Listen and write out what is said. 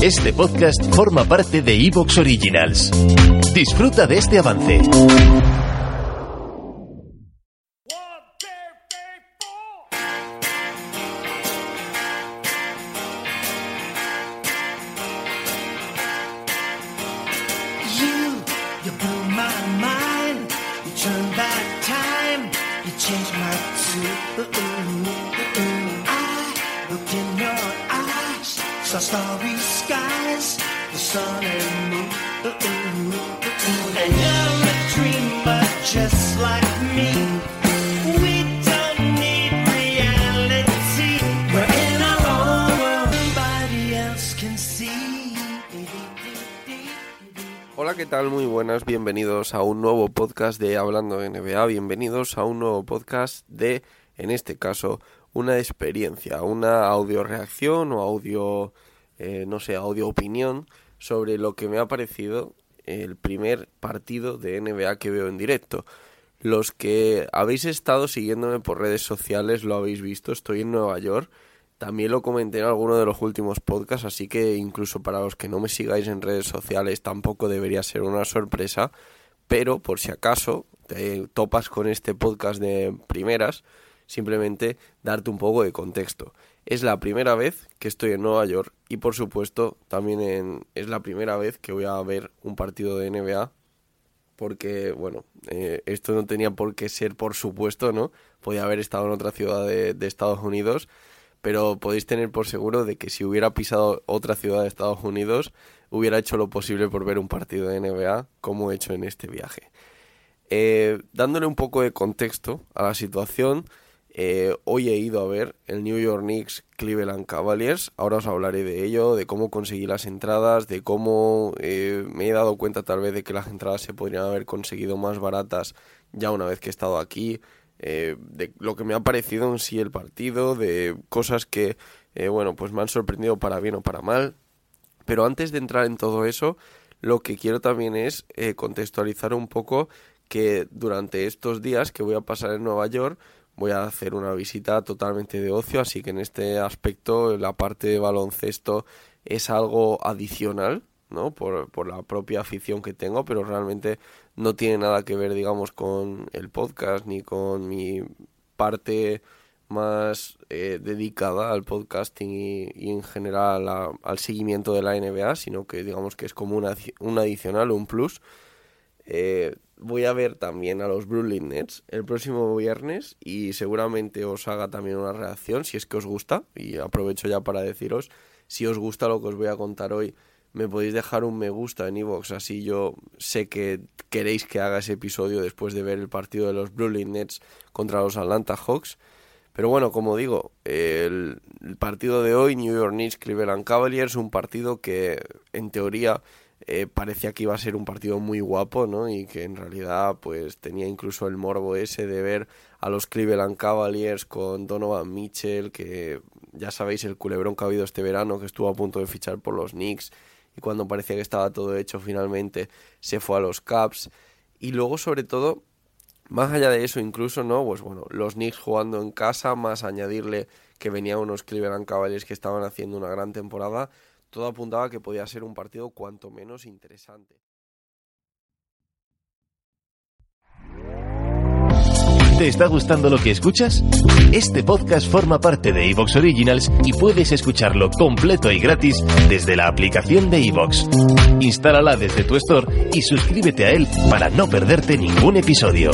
Este podcast forma parte de Evox Originals. Disfruta de este avance. Blew my tune. I look in your. Hola, ¿qué tal? Muy buenas, bienvenidos a un nuevo podcast de Hablando NBA, bienvenidos a un nuevo podcast de, en este caso, una experiencia, una audio reacción o audio, eh, no sé, audio opinión sobre lo que me ha parecido el primer partido de NBA que veo en directo. Los que habéis estado siguiéndome por redes sociales lo habéis visto, estoy en Nueva York. También lo comenté en alguno de los últimos podcasts, así que incluso para los que no me sigáis en redes sociales tampoco debería ser una sorpresa. Pero por si acaso te topas con este podcast de primeras, simplemente darte un poco de contexto. Es la primera vez que estoy en Nueva York y por supuesto también en- es la primera vez que voy a ver un partido de NBA porque, bueno, eh, esto no tenía por qué ser por supuesto, ¿no? Podía haber estado en otra ciudad de, Estados Unidos, pero podéis tener por seguro de que si hubiera pisado otra ciudad de Estados Unidos, hubiera hecho lo posible por ver un partido de NBA como he hecho en este viaje. Eh, dándole un poco de contexto a la situación, eh, hoy he ido a ver el New York Knicks Cleveland Cavaliers. Ahora os hablaré de ello, de cómo conseguí las entradas, de cómo eh, me he dado cuenta tal vez de que las entradas se podrían haber conseguido más baratas ya una vez que he estado aquí, eh, de lo que me ha parecido en sí el partido, de cosas que, bueno, pues me han sorprendido para bien o para mal. Pero antes de entrar en todo eso, lo que quiero también es contextualizar un poco que durante estos días que voy a pasar en Nueva York voy a hacer una visita totalmente de ocio, así que en este aspecto la parte de baloncesto es algo adicional, ¿no? Por, por la propia afición que tengo, pero realmente no tiene nada que ver, digamos, con el podcast ni con mi parte más eh, dedicada al podcasting y, y en general a- al seguimiento de la NBA, sino que digamos que es como una, un adicional, un plus. Eh, voy a ver también a los Brooklyn Nets el próximo viernes y seguramente os haga también una reacción si es que os gusta. Y aprovecho ya para deciros, si os gusta lo que os voy a contar hoy, me podéis dejar un me gusta en iVoox, así yo sé que queréis que haga ese episodio después de ver el partido de los Brooklyn Nets contra los Atlanta Hawks. Pero bueno, como digo, el, el partido de hoy, New York Knicks Cleveland Cavaliers, un partido que en teoría eh, parecía que iba a ser un partido muy guapo, ¿no? Y que en realidad pues tenía incluso el morbo ese de ver a los Cleveland Cavaliers con Donovan Mitchell, que ya sabéis el culebrón que ha habido este verano, que estuvo a punto de fichar por los Knicks y cuando parecía que estaba todo hecho finalmente se fue a los Caps. Y luego sobre todo más allá de eso, incluso, ¿no? Pues bueno, los Knicks jugando en casa, más añadirle que venían unos Cleveland Cavaliers que estaban haciendo una gran temporada, todo apuntaba a que podía ser un partido cuanto menos interesante. ¿Te está gustando lo que escuchas? Este podcast forma parte de Evox Originals y puedes escucharlo completo y gratis desde la aplicación de Evox. Instálala desde tu store y suscríbete a él para no perderte ningún episodio.